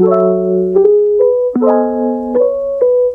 Thank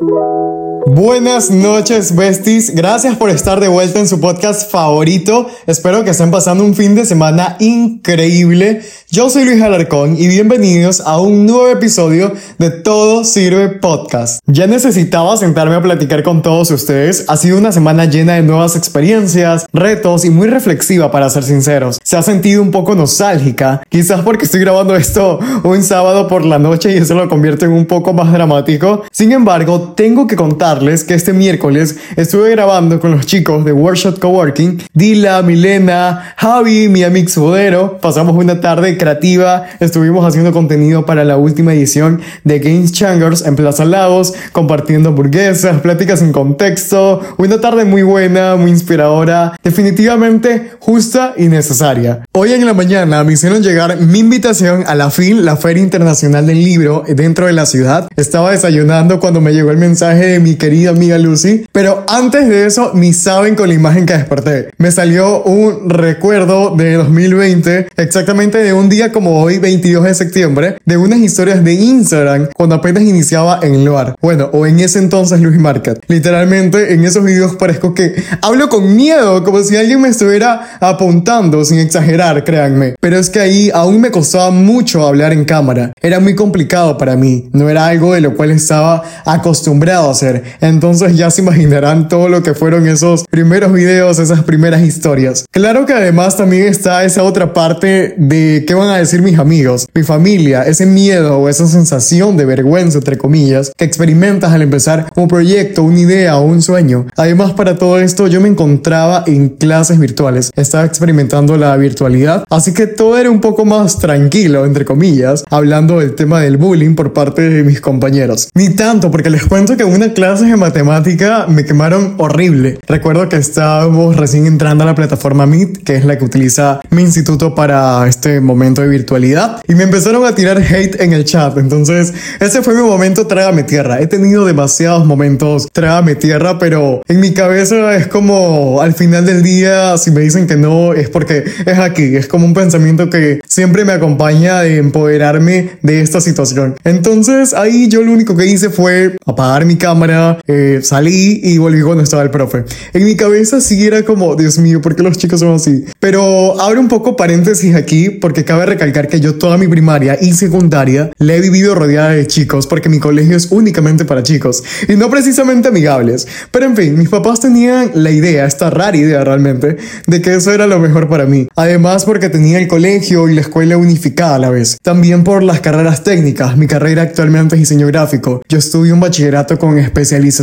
you. Buenas noches, besties. Gracias por estar de vuelta en su podcast favorito. Espero que estén pasando un fin de semana increíble. Yo soy Luis Alarcón y bienvenidos a un nuevo episodio de Todo Sirve Podcast. Ya necesitaba sentarme a platicar con todos ustedes. Ha sido una semana llena de nuevas experiencias, retos y muy reflexiva para ser sinceros. Se ha sentido un poco nostálgica, quizás porque estoy grabando esto un sábado por la noche y eso lo convierte en un poco más dramático. Sin embargo, tengo que contarles que este miércoles estuve grabando con los chicos de Workshop Coworking, Dila, Milena, Javi, mi amigo Sudero. Pasamos una tarde creativa. Estuvimos haciendo contenido para la última edición de Games Changers en Plaza Lagos, compartiendo hamburguesas, pláticas en contexto. Una tarde muy buena, muy inspiradora, definitivamente justa y necesaria. Hoy en la mañana me hicieron llegar mi invitación a la FIL, la Feria Internacional del Libro, dentro de la ciudad. Estaba desayunando cuando me llegó el mensaje de mi querida amiga Lucy, pero antes de eso ni saben con la imagen que desperté. Me salió un recuerdo de 2020, exactamente de un día como hoy, 22 de septiembre, de unas historias de Instagram cuando apenas iniciaba en el bar. Bueno, o en ese entonces Luis Market. Literalmente en esos videos parezco que hablo con miedo, como si alguien me estuviera apuntando, sin exagerar, créanme. Pero es que ahí aún me costaba mucho hablar en cámara. Era muy complicado para mí. No era algo de lo cual estaba acostumbrado a hacer. Entonces ya se imaginarán todo lo que fueron esos primeros videos, esas primeras historias. Claro que además también está esa otra parte de que van a decir mis amigos, mi familia, ese miedo o esa sensación de vergüenza, entre comillas, que experimentas al empezar un proyecto, una idea o un sueño. Además, para todo esto, yo me encontraba en clases virtuales, estaba experimentando la virtualidad, así que todo era un poco más tranquilo, entre comillas, hablando del tema del bullying por parte de mis compañeros. Ni tanto, porque les cuento que en una clase de matemática me quemaron horrible. Recuerdo que estábamos recién entrando a la plataforma Meet, que es la que utiliza mi instituto para este momento de virtualidad y me empezaron a tirar hate en el chat. Entonces, ese fue mi momento trágame tierra. He tenido demasiados momentos trágame tierra, pero en mi cabeza es como al final del día, si me dicen que no, es porque es aquí. Es como un pensamiento que siempre me acompaña de empoderarme de esta situación. Entonces, ahí yo lo único que hice fue apagar mi cámara, eh, salí y volví cuando estaba el profe. En mi cabeza sí era como, Dios mío, ¿por qué los chicos son así? Pero abro un poco paréntesis aquí porque cabe recalcar que yo toda mi primaria y secundaria la he vivido rodeada de chicos porque mi colegio es únicamente para chicos y no precisamente amigables. Pero en fin, mis papás tenían la idea, esta rara idea realmente, de que eso era lo mejor para mí. Además porque tenía el colegio y la escuela unificada a la vez. También por las carreras técnicas. Mi carrera actualmente es diseño gráfico. Yo estudio un bachillerato con especialización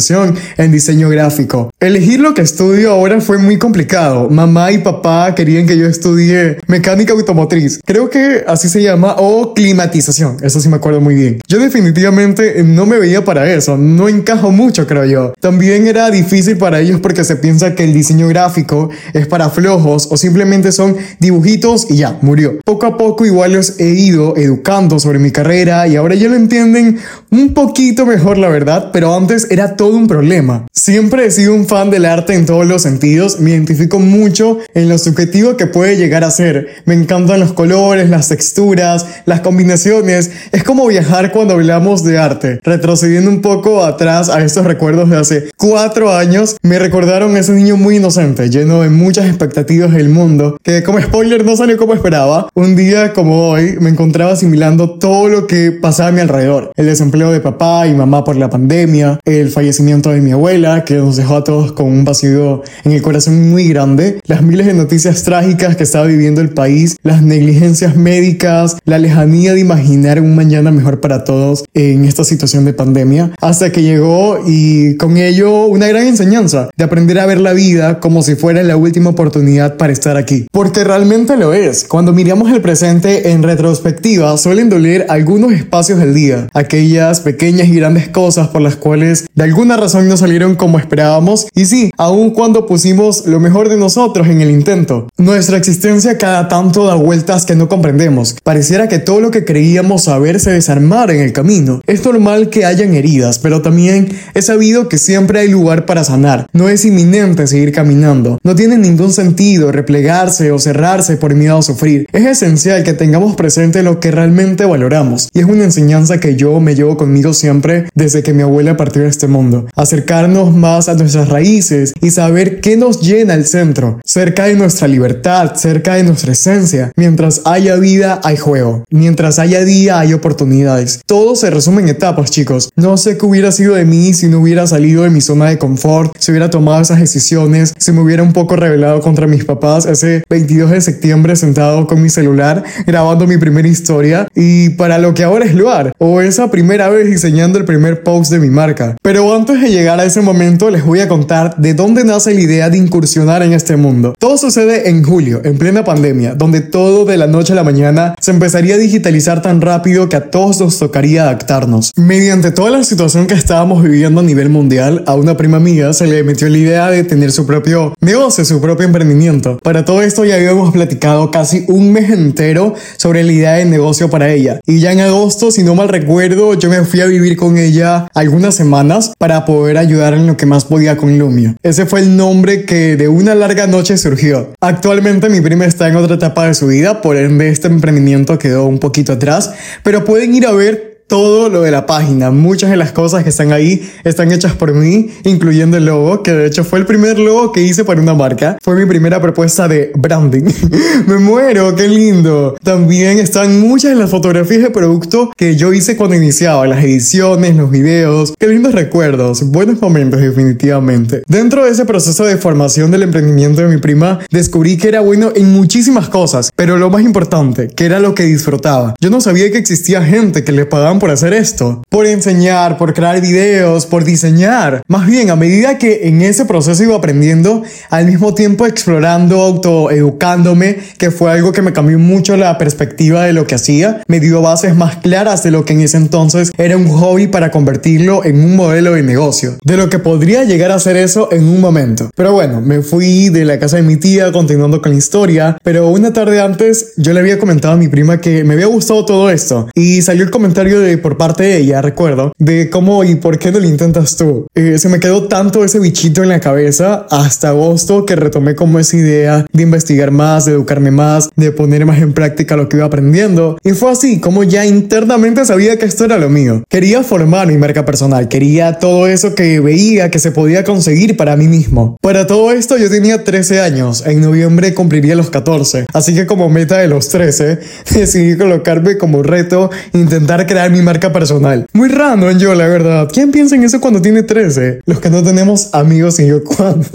en diseño gráfico. Elegir lo que estudio ahora fue muy complicado. Mamá y papá querían que yo estudie mecánica automotriz. Creo que así se llama, o climatización, eso sí me acuerdo muy bien. Yo definitivamente no me veía para eso, no encajo mucho creo yo. También era difícil para ellos porque se piensa que el diseño gráfico es para flojos o simplemente son dibujitos y ya, murió. Poco a poco igual los he ido educando sobre mi carrera y ahora ya lo entienden un poquito mejor la verdad, pero antes era todo un problema. Siempre he sido un fan del arte en todos los sentidos, me identifico mucho en lo subjetivo que puede llegar a ser. Me encantan los colores las texturas, las combinaciones. Es como viajar cuando hablamos de arte. Retrocediendo un poco atrás a estos recuerdos de hace cuatro años, me recordaron a ese niño muy inocente, lleno de muchas expectativas del mundo, que como spoiler no salió como esperaba. Un día como hoy me encontraba asimilando todo lo que pasaba a mi alrededor. El desempleo de papá y mamá por la pandemia, el fallecimiento de mi abuela, que nos dejó a todos con un vacío en el corazón muy grande, las miles de noticias trágicas que estaba viviendo el país, las negligencias médicas, la lejanía de imaginar un mañana mejor para todos en esta situación de pandemia, hasta que llegó y con ello una gran enseñanza de aprender a ver la vida como si fuera la última oportunidad para estar aquí. Porque realmente lo es. Cuando miramos el presente en retrospectiva, suelen doler algunos espacios del día, aquellas pequeñas y grandes cosas por las cuales de alguna alguna razón no salieron como esperábamos y sí, aun cuando pusimos lo mejor de nosotros en el intento. Nuestra existencia cada tanto da vueltas que no comprendemos. Pareciera que todo lo que creíamos saber se desarmara en el camino. Es normal que hayan heridas, pero también he sabido que siempre hay lugar para sanar. No es inminente seguir caminando. No tiene ningún sentido replegarse o cerrarse por miedo a sufrir. Es esencial que tengamos presente lo que realmente valoramos. Y es una enseñanza que yo me llevo conmigo siempre desde que mi abuela partió de este mundo. Acercarnos más a nuestras raíces y saber qué nos llena el centro. Cerca de nuestra libertad, cerca de nuestra esencia. Mientras haya vida, hay juego. Mientras haya día, hay oportunidades. Todo se resume en etapas, chicos. No sé qué hubiera sido de mí si no hubiera salido de mi zona de confort, si hubiera tomado esas decisiones, si me hubiera un poco revelado contra mis papás ese 22 de septiembre sentado con mi celular grabando mi primera historia y para lo que ahora es lugar o esa primera vez diseñando el primer post de mi marca. Pero antes de llegar a ese momento les voy a contar de dónde nace la idea de incursionar en este mundo. Todo sucede en julio, en plena pandemia, donde todo de la noche a la mañana se empezaría a digitalizar tan rápido que a todos nos tocaría adaptarnos. Mediante toda la situación que estábamos viviendo a nivel mundial, a una prima mía se le metió la idea de tener su propio negocio, su propio emprendimiento. Para todo esto ya habíamos platicado casi un mes entero sobre la idea de negocio para ella. Y ya en agosto, si no mal recuerdo, yo me fui a vivir con ella algunas semanas para poder ayudar en lo que más podía con Lumia. Ese fue el nombre que de una larga noche surgió. Actualmente mi prima está en otra etapa de su vida, por ende este emprendimiento quedó un poquito atrás, pero pueden ir a ver todo lo de la página. Muchas de las cosas que están ahí están hechas por mí, incluyendo el logo, que de hecho fue el primer logo que hice para una marca. Fue mi primera propuesta de branding. Me muero, qué lindo. También están muchas de las fotografías de producto que yo hice cuando iniciaba, las ediciones, los videos. Qué lindos recuerdos, buenos momentos definitivamente. Dentro de ese proceso de formación del emprendimiento de mi prima, descubrí que era bueno en muchísimas cosas, pero lo más importante, que era lo que disfrutaba. Yo no sabía que existía gente que le pagaba por hacer esto, por enseñar, por crear videos, por diseñar. Más bien, a medida que en ese proceso iba aprendiendo, al mismo tiempo explorando, autoeducándome, que fue algo que me cambió mucho la perspectiva de lo que hacía, me dio bases más claras de lo que en ese entonces era un hobby para convertirlo en un modelo de negocio, de lo que podría llegar a ser eso en un momento. Pero bueno, me fui de la casa de mi tía continuando con la historia, pero una tarde antes yo le había comentado a mi prima que me había gustado todo esto y salió el comentario por parte de ella, recuerdo, de cómo y por qué no lo intentas tú. Eh, se me quedó tanto ese bichito en la cabeza hasta agosto que retomé como esa idea de investigar más, de educarme más, de poner más en práctica lo que iba aprendiendo. Y fue así como ya internamente sabía que esto era lo mío. Quería formar mi marca personal, quería todo eso que veía que se podía conseguir para mí mismo. Para todo esto yo tenía 13 años, en noviembre cumpliría los 14, así que como meta de los 13 decidí colocarme como reto intentar crear mi marca personal. Muy random yo, la verdad. ¿Quién piensa en eso cuando tiene 13? Los que no tenemos amigos y yo cuando.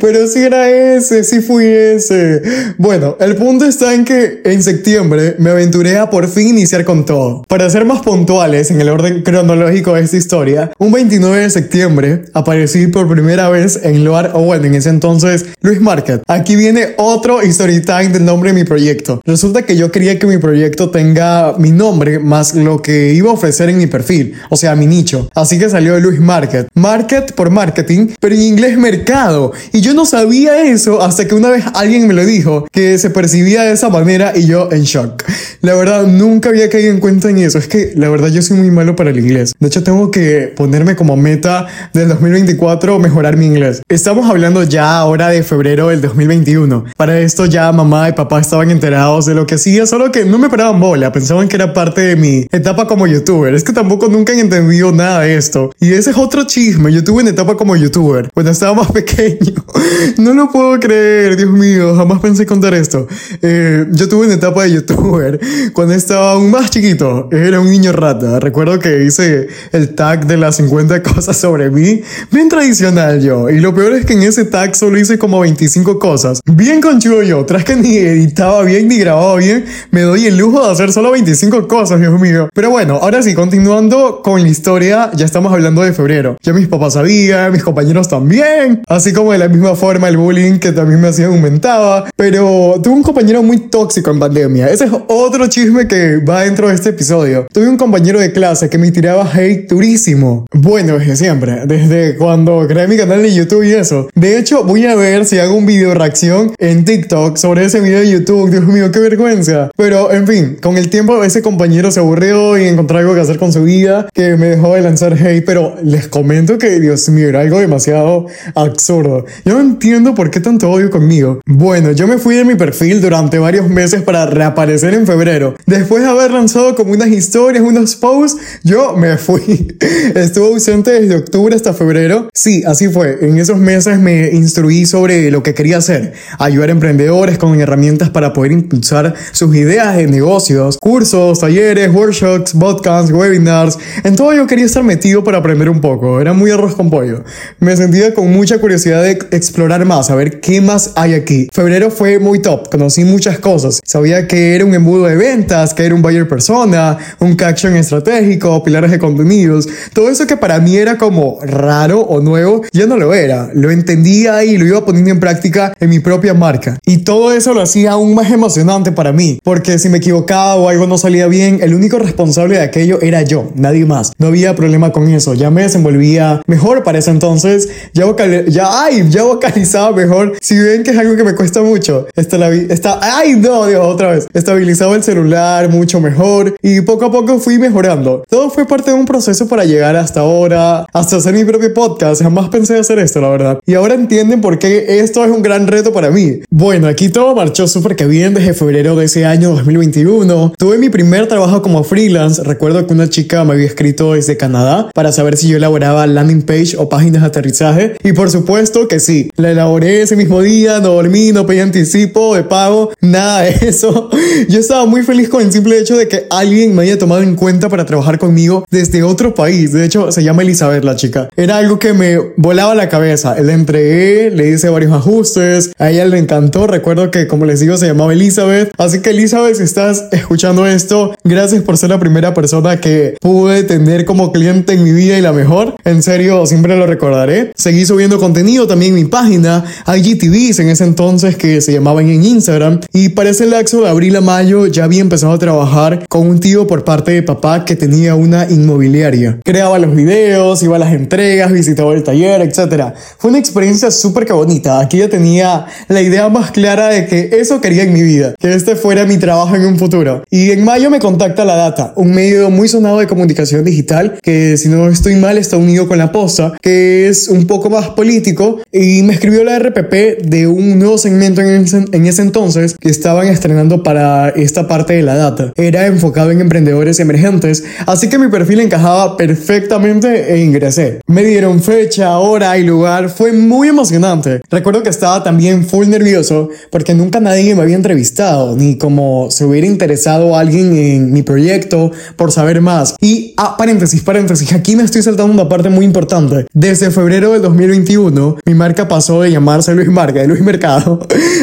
Pero si era ese, si fui ese. Bueno, el punto está en que en septiembre me aventuré a por fin iniciar con todo. Para ser más puntuales en el orden cronológico de esta historia, un 29 de septiembre aparecí por primera vez en Loar, o bueno, en ese entonces, Luis Market. Aquí viene otro story time del nombre de mi proyecto. Resulta que yo quería que mi proyecto tenga mi nombre más lo que iba a ofrecer en mi perfil, o sea, mi nicho. Así que salió Luis Market. Market por marketing, pero en inglés mercado. Y yo no sabía eso hasta que una vez alguien me lo dijo, que se percibía de esa manera y yo en shock. La verdad, nunca había caído en cuenta en eso. Es que la verdad yo soy muy malo para el inglés. De hecho, tengo que ponerme como meta del 2024 mejorar mi inglés. Estamos hablando ya ahora de febrero del 2021. Para esto ya mamá y papá estaban enterados de lo que hacía, solo que no me paraban bola. Pensaban que era parte de mi etapa como youtuber. Es que tampoco nunca han entendido nada de esto. Y ese es otro chisme. Yo tuve una etapa como youtuber cuando estaba más pequeño. no lo puedo creer, Dios mío, jamás pensé contar esto. Eh, yo tuve una etapa de youtuber cuando estaba aún más chiquito. Era un niño rata. Recuerdo que hice el tag de las 50 cosas sobre mí. Bien tradicional yo. Y lo peor es que en ese tag solo hice como 25 cosas. Bien conchudo yo. Tras que ni editaba bien ni grababa bien, me doy el lujo de hacer solo 25 cosas, Dios mío. Pero bueno, ahora sí, continuando con la historia, ya estamos hablando de febrero. Ya mis papás sabían, mis compañeros también. Así como el misma forma el bullying que también me hacía aumentaba, pero tuve un compañero muy tóxico en pandemia. Ese es otro chisme que va dentro de este episodio. Tuve un compañero de clase que me tiraba hate durísimo. Bueno, desde siempre, desde cuando creé mi canal de YouTube y eso. De hecho, voy a ver si hago un video reacción en TikTok sobre ese video de YouTube. Dios mío, qué vergüenza. Pero, en fin, con el tiempo ese compañero se aburrió y encontró algo que hacer con su vida que me dejó de lanzar hate, pero les comento que, Dios mío, era algo demasiado absurdo. Yo no entiendo por qué tanto odio conmigo. Bueno, yo me fui de mi perfil durante varios meses para reaparecer en febrero. Después de haber lanzado como unas historias, unos posts, yo me fui. Estuve ausente desde octubre hasta febrero. Sí, así fue. En esos meses me instruí sobre lo que quería hacer. Ayudar a emprendedores con herramientas para poder impulsar sus ideas de negocios, cursos, talleres, workshops, podcasts, webinars. En todo yo quería estar metido para aprender un poco. Era muy arroz con pollo. Me sentía con mucha curiosidad de explorar más, a ver qué más hay aquí. Febrero fue muy top. Conocí muchas cosas. Sabía que era un embudo de ventas, que era un buyer persona, un caption estratégico, pilares de contenidos. Todo eso que para mí era como raro o nuevo, ya no lo era. Lo entendía y lo iba poniendo en práctica en mi propia marca. Y todo eso lo hacía aún más emocionante para mí, porque si me equivocaba o algo no salía bien, el único responsable de aquello era yo, nadie más. No había problema con eso, ya me desenvolvía mejor para ese entonces, ya, ya, ay, ya vocalizaba mejor. Si ven que es algo que me cuesta mucho, está la, está, ay, no, Dios, otra vez. Estabilizaba el celular mucho mejor y poco a poco fui mejorando. Todo fue parte de un proceso para llegar hasta ahora, hasta hacer mi propio podcast. Jamás pensé hacer esto, la verdad. Y ahora entienden por qué esto es un gran reto para mí. Bueno, aquí todo marchó súper que bien desde febrero de ese año 2021. Tuve mi primer trabajo como freelance. Recuerdo que una chica me había escrito desde Canadá para saber si yo elaboraba landing page o páginas de aterrizaje. Y por supuesto que sí, la elaboré ese mismo día, no dormí, no pedí anticipo de pago, nada de eso. Yo estaba muy feliz con el simple hecho de que alguien me haya tomado en cuenta para trabajar conmigo desde otro país. De hecho, se llama Elizabeth la chica. Era algo que me volaba la cabeza. Le entregué, le hice varios ajustes, a ella le encantó. Recuerdo que, como les digo, se llamaba Elizabeth. Así que Elizabeth, si estás escuchando esto, gracias por ser la primera persona que pude tener como cliente en mi vida y la mejor. En serio, siempre lo recordaré. Seguí subiendo contenido también en mi página, IGTVs en ese entonces que se llamaban en Instagram. Y para ese lapso de abril a mayo ya había empezado a trabajar con un tío por parte de papá que tenía una inmobiliaria. Creaba los videos, iba a las entregas, visitaba el taller, etc. Fue una experiencia súper que bonita. Aquí ya tenía la idea más clara de que eso quería en mi vida, que este fuera mi trabajo en un futuro. Y en mayo me contacta La Data, un medio muy sonado de comunicación digital que si no estoy mal está unido con La Posta, que es un poco más político y me escribió la RPP de un nuevo segmento en ese, en ese entonces que estaban estrenando para esta parte de La Data. Era enfocado en emprendedores emergentes, así que mi perfil encajaba perfectamente e ingresé. Me dieron fecha, hora y lugar, fue muy emocionante. Recuerdo que estaba también full nervioso porque nunca nadie me había entrevistado, ni como se hubiera interesado alguien en mi proyecto por saber más. Y, ah, paréntesis, paréntesis, aquí me estoy saltando una parte muy importante. Desde febrero del 2021, mi marca pasó de llamarse Luis Marca, de Luis Mercado,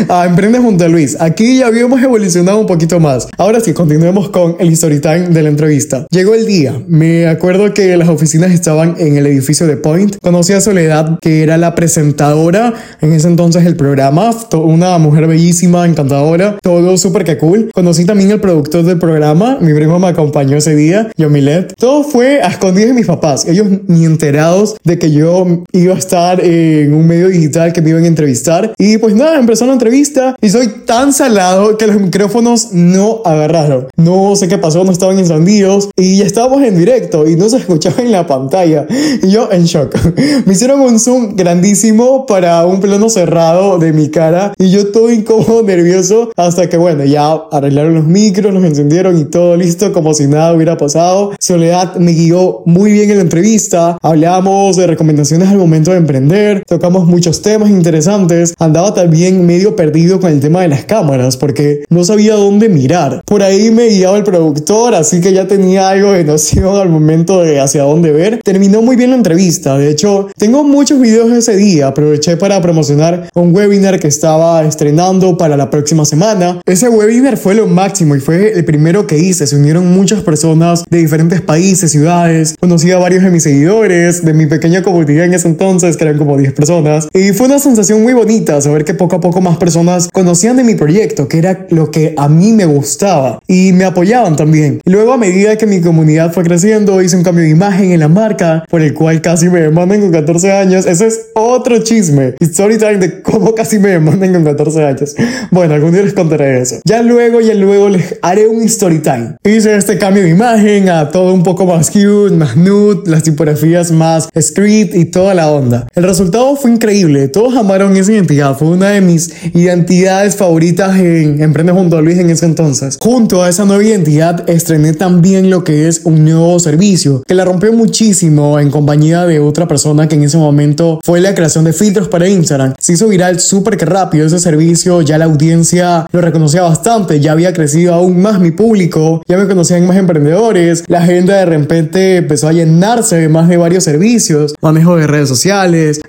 a Emprende junto a Luis. Aquí ya habíamos evolucionado un poquito más. Ahora sí, continuemos con el story time de la entrevista. Llegó el día. Me acuerdo que las oficinas estaban en el edificio de Point. Conocí a Soledad, que era la presentadora en ese entonces el programa. Una mujer bellísima, encantadora. Todo súper que cool. Conocí también al productor del programa. Mi primo me acompañó ese día, Yomilet. Todo fue a escondidas de mis papás. Ellos ni enterados de que yo iba a estar en un medio digital que me iban a entrevistar. Y pues nada, empezó la entrevista y soy tan salado que los micrófonos no agarraron. No sé qué pasó, no estaban encendidos y ya estábamos en directo y no se escuchaba en la pantalla. Y yo en shock. Me hicieron un zoom grandísimo para un plano cerrado de mi cara y yo todo incómodo, nervioso, hasta que bueno, ya arreglaron los micros, los encendieron y todo listo, como si nada hubiera pasado. Soledad me guió muy bien en la entrevista, hablamos de recomendaciones al momento de emprender, tocamos muchos temas interesantes, andaba también medio perdido con el tema de las cámaras porque no sabía dónde mirar. Por ahí me guiaba el productor, así que ya tenía algo de noción al momento de hacia dónde ver. Terminó muy bien la entrevista, de hecho, tengo muchos videos de ese día, aproveché para promocionar un webinar que estaba estrenando para la próxima semana. Ese webinar fue lo máximo y fue el primero que hice, se unieron muchas personas de diferentes países, ciudades, conocí a varios de mis seguidores, de mi pequeña comunidad en ese entonces, que eran como 10 personas, personas y fue una sensación muy bonita saber que poco a poco más personas conocían de mi proyecto, que era lo que a mí me gustaba y me apoyaban también. Luego a medida que mi comunidad fue creciendo, hice un cambio de imagen en la marca por el cual casi me demandan con 14 años. Ese es otro chisme. Story time de cómo casi me demandan con 14 años. Bueno, algún día les contaré eso. Ya luego, ya luego les haré un story time. Hice este cambio de imagen a todo un poco más cute, más nude, las tipografías más street y toda la onda. El resultado fue increíble. Todos amaron esa identidad. Fue una de mis identidades favoritas en Emprende junto a Luis en ese entonces. Junto a esa nueva identidad estrené también lo que es un nuevo servicio que la rompió muchísimo en compañía de otra persona que en ese momento fue la creación de filtros para Instagram. Se hizo viral súper que rápido ese servicio, ya la audiencia lo reconocía bastante, ya había crecido aún más mi público, ya me conocían más emprendedores, la agenda de repente empezó a llenarse de más de varios servicios, manejo de redes sociales,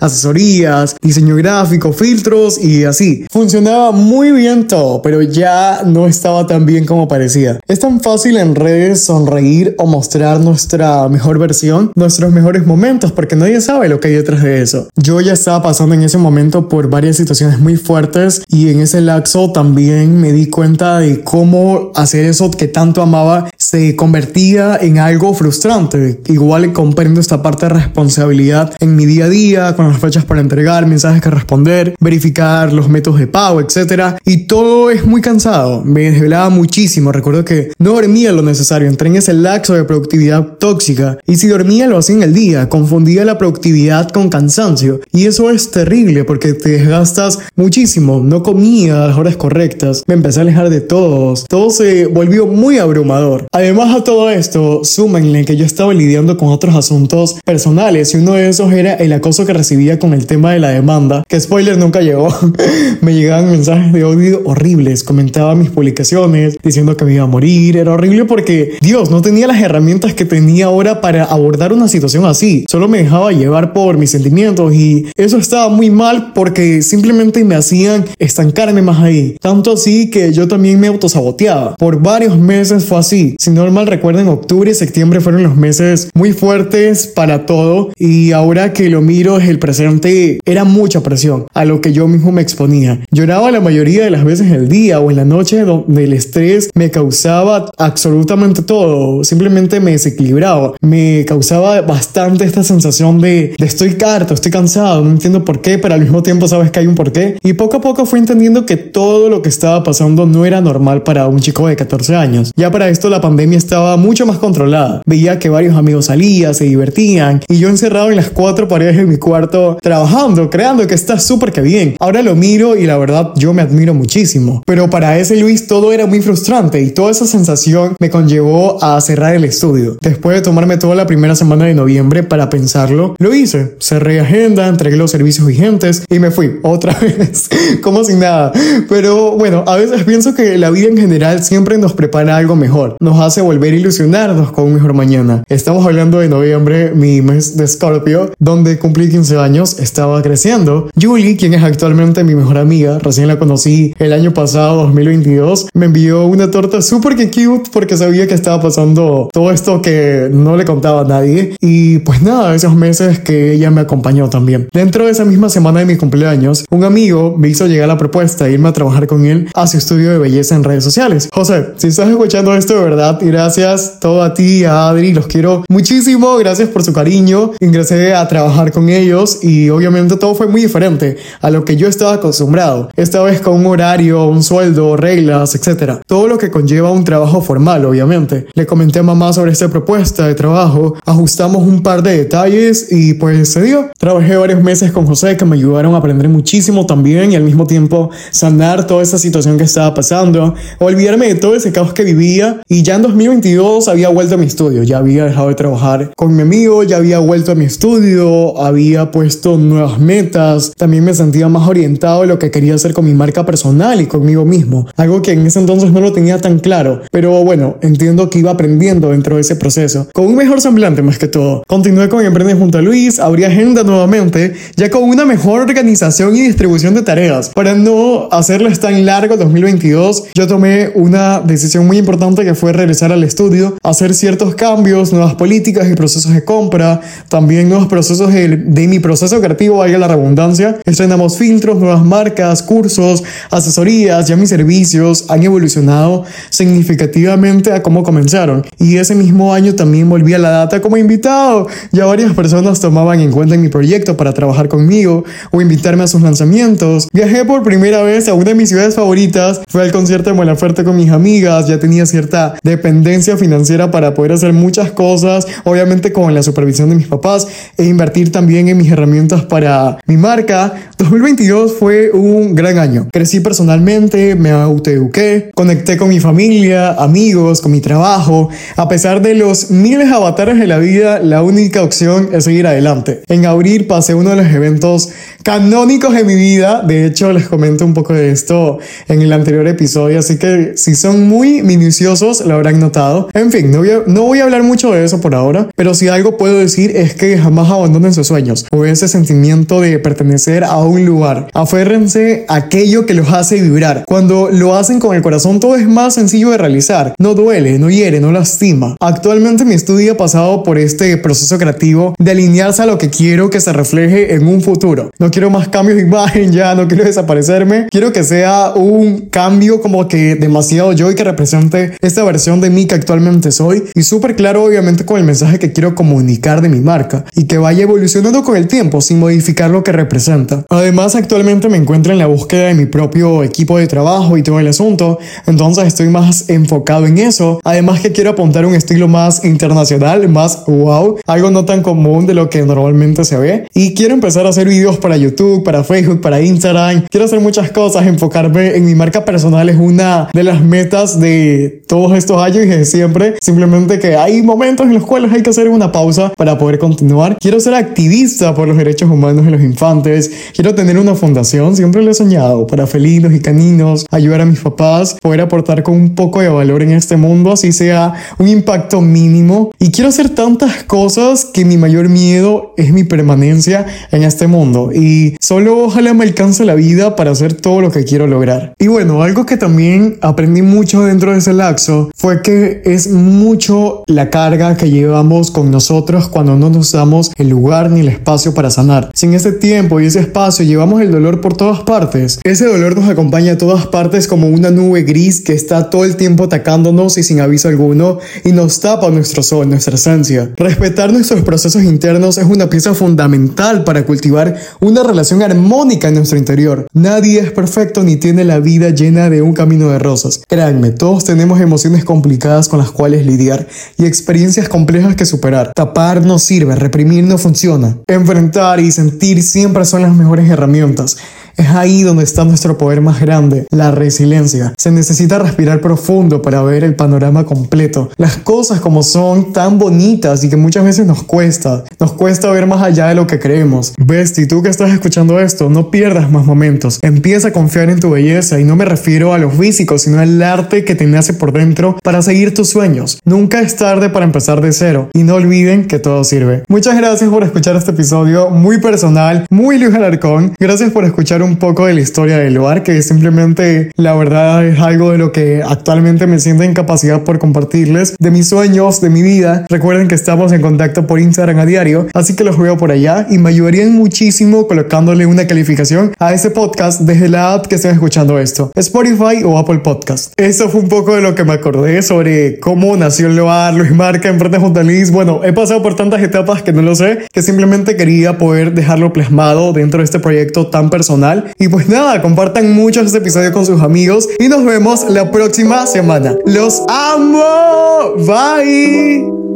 diseño gráfico, filtros y así. Funcionaba muy bien todo, pero ya no estaba tan bien como parecía. Es tan fácil en redes sonreír o mostrar nuestra mejor versión, nuestros mejores momentos, porque nadie sabe lo que hay detrás de eso. Yo ya estaba pasando en ese momento por varias situaciones muy fuertes y en ese lapso también me di cuenta de cómo hacer eso que tanto amaba se convertía en algo frustrante. Igual comprendo esta parte de responsabilidad en mi día a día, con las fechas para entregar, mensajes que responder, verificar los métodos de pago, etc. Y todo es muy cansado. Me desvelaba muchísimo. Recuerdo que no dormía lo necesario. Entré en ese laxo de productividad tóxica. Y si dormía lo hacía en el día. Confundía la productividad con cansancio. Y eso es terrible porque te desgastas muchísimo. No comía a las horas correctas. Me empecé a alejar de todos. Todo se volvió muy abrumador. Además a todo esto, súmenle que yo estaba lidiando con otros asuntos personales y uno de esos era el acoso que recibía con el tema de la demanda, que spoiler nunca llegó. me llegaban mensajes de odio horribles, comentaba mis publicaciones diciendo que me iba a morir, era horrible porque Dios no tenía las herramientas que tenía ahora para abordar una situación así, solo me dejaba llevar por mis sentimientos y eso estaba muy mal porque simplemente me hacían estancarme más ahí, tanto así que yo también me autosaboteaba. Por varios meses fue así, si no mal recuerdo octubre y septiembre fueron los meses muy fuertes para todo y ahora que lo miro es el presente era mucha presión a lo que yo mismo me exponía. Lloraba la mayoría de las veces en el día o en la noche donde el estrés me causaba absolutamente todo, simplemente me desequilibraba, me causaba bastante esta sensación de, de estoy carto, estoy cansado, no entiendo por qué, pero al mismo tiempo sabes que hay un porqué y poco a poco fui entendiendo que todo lo que estaba pasando no era normal para un chico de 14 años. Ya para esto la pandemia estaba mucho más controlada. Veía que varios amigos salían, se divertían y yo encerrado en las cuatro paredes de mi cuarto trabajando, creando que está súper que bien. Ahora lo miro y la verdad yo me admiro muchísimo. Pero para ese Luis todo era muy frustrante y toda esa sensación me conllevó a cerrar el estudio. Después de tomarme toda la primera semana de noviembre para pensarlo, lo hice. Cerré agenda, entregué los servicios vigentes y me fui otra vez, como sin nada. Pero bueno, a veces pienso que la vida en general siempre nos prepara algo mejor, nos hace volver a ilusionarnos con un mejor mañana. Estamos hablando de noviembre, mi mes de Scorpio, donde cumplí 15 años, estaba creciendo. Julie, quien es actualmente mi mejor amiga, recién la conocí el año pasado, 2022, me envió una torta súper cute porque sabía que estaba pasando todo esto que no le contaba a nadie. Y pues nada, esos meses que ella me acompañó también. Dentro de esa misma semana de mi cumpleaños, un amigo me hizo llegar la propuesta de irme a trabajar con él a su estudio de belleza en redes sociales. José, si estás escuchando esto de verdad, gracias todo a ti, a Adri, los quiero muchísimo, gracias por su cariño. Ingresé a trabajar con ellos y obviamente todo fue muy diferente a lo que yo estaba acostumbrado. Esta vez con un horario, un sueldo, reglas, etc. Todo lo que conlleva un trabajo formal, obviamente. Le comenté a mamá sobre esta propuesta de trabajo, ajustamos un par de detalles y pues se dio. Trabajé varios meses con José que me ayudaron a aprender muchísimo también y al mismo tiempo sanar toda esa situación que estaba pasando, olvidarme de todo ese caos que vivía y ya en 2022 había vuelto a mi estudio, ya había dejado de trabajar con mi amigo, ya había vuelto a mi estudio, había puesto nuevas metas, también me sentía más orientado en lo que quería hacer con mi marca personal y conmigo mismo, algo que en ese entonces no lo tenía tan claro, pero bueno, entiendo que iba aprendiendo dentro de ese proceso, con un mejor semblante más que todo. Continué con Emprende junto a Luis, abrí agenda nuevamente, ya con una mejor organización y distribución de tareas. Para no hacerles tan largo 2022, yo tomé una decisión muy importante que fue regresar al estudio, hacer ciertos cambios, nuevas políticas y procesos de compra, también nuevos procesos de, de mi proceso creativo valga la redundancia. Estrenamos filtros, nuevas marcas, cursos, asesorías, ya mis servicios han evolucionado significativamente a cómo comenzaron. Y ese mismo año también volví a la data como invitado. Ya varias personas tomaban en cuenta mi proyecto para trabajar conmigo o invitarme a sus lanzamientos. Viajé por primera vez a una de mis ciudades favoritas, fue al concierto de Fuerte con mis amigas, ya tenía cierta dependencia financiera para poder hacer muchas cosas, obviamente con la supervisión de mis papás e invertir también en mis herramientas para mi marca. 2022 fue un gran año. Crecí personalmente, me autoeduqué, conecté con mi familia, amigos, con mi trabajo. A pesar de los miles de avatares de la vida, la única opción es seguir adelante. En abril pasé uno de los eventos canónicos de mi vida. De hecho, les comento un poco de esto en el anterior episodio, así que si son muy minuciosos lo habrán notado. En fin, no voy, a, no voy a hablar mucho de eso por ahora, pero si algo puedo decir es que jamás abandonen sus sueños o ese sentimiento de pertenecer a un lugar. Aférrense a aquello que los hace vibrar. Cuando lo hacen con el corazón todo es más sencillo de realizar. No duele, no hiere, no lastima. Actualmente mi estudio ha pasado por este proceso creativo de alinearse a lo que quiero que se refleje en un futuro. No quiero más cambios de imagen ya, no quiero desaparecerme. Quiero que sea un cambio como que demasiado yo y que represente esta versión de mí que actualmente soy. Y súper claro obviamente con el mensaje que quiero comunicar de mi marca y que vaya evolucionando con el tiempo sin modificar lo que representa. Además actualmente me encuentro en la búsqueda de mi propio equipo de trabajo y todo el asunto. Entonces estoy más enfocado en eso. Además que quiero apuntar un estilo más internacional, más wow, algo no tan común de lo que normalmente se ve. Y quiero empezar a hacer videos para YouTube, para Facebook, para Instagram. Quiero hacer muchas cosas, enfocarme en mi marca personal es una de las metas de todos estos años y de siempre. Simplemente que hay momentos en los cuales hay que hacer una pausa para poder continuar. Quiero ser activista por los derechos humanos de los infantes. Quiero tener una fundación, siempre lo he soñado, para felinos y caninos, ayudar a mis papás, poder aportar con un poco de valor en este mundo, así sea un impacto mínimo. Y quiero hacer tantas cosas que mi mayor miedo es mi permanencia en este mundo. Y solo ojalá me alcance la vida para hacer todo lo que quiero lograr. Y bueno, algo que también aprendí mucho dentro de ese laxo fue que es mucho la carga que llevamos con nosotros cuando no nos damos el lugar ni el espacio para sanar. Sin ese tiempo y ese espacio llevamos el dolor por todas partes. Ese dolor nos acompaña a todas partes como una nube gris que está todo el tiempo atacándonos y sin aviso alguno y nos tapa nuestro sol, nuestra esencia. Respetar nuestros procesos internos es una pieza fundamental para cultivar una relación armónica en nuestro interior. Nadie es perfecto ni tiene la vida llena de un camino de rosas. Créanme, todos tenemos emociones complicadas con las cuales lidiar y experiencias complejas que superar. Tapar no sirve, reprimir no funciona. Enfrentar y sentir siempre son las mejores herramientas. Es ahí donde está nuestro poder más grande, la resiliencia. Se necesita respirar profundo para ver el panorama completo. Las cosas como son tan bonitas y que muchas veces nos cuesta. Nos cuesta ver más allá de lo que creemos. Y tú que estás escuchando esto, no pierdas más momentos. Empieza a confiar en tu belleza y no me refiero a lo físico, sino al arte que te nace por dentro para seguir tus sueños. Nunca es tarde para empezar de cero y no olviden que todo sirve. Muchas gracias por escuchar este episodio muy personal, muy Luis Alarcón. Gracias por escuchar un poco de la historia del lugar, que simplemente la verdad es algo de lo que actualmente me siento en capacidad por compartirles, de mis sueños, de mi vida. Recuerden que estamos en contacto por Instagram a diario, así que los veo por allá y me ayudarían muchísimo colocándole una calificación a ese podcast desde la app que estén escuchando esto, Spotify o Apple Podcast. Eso fue un poco de lo que me acordé sobre cómo nació el Loar, Luis Marca, Emprende junto a Liz. Bueno, he pasado por tantas etapas que no lo sé, que simplemente quería poder dejarlo plasmado dentro de este proyecto tan personal y pues nada, compartan mucho este episodio con sus amigos y nos vemos la próxima semana. Los amo. Bye.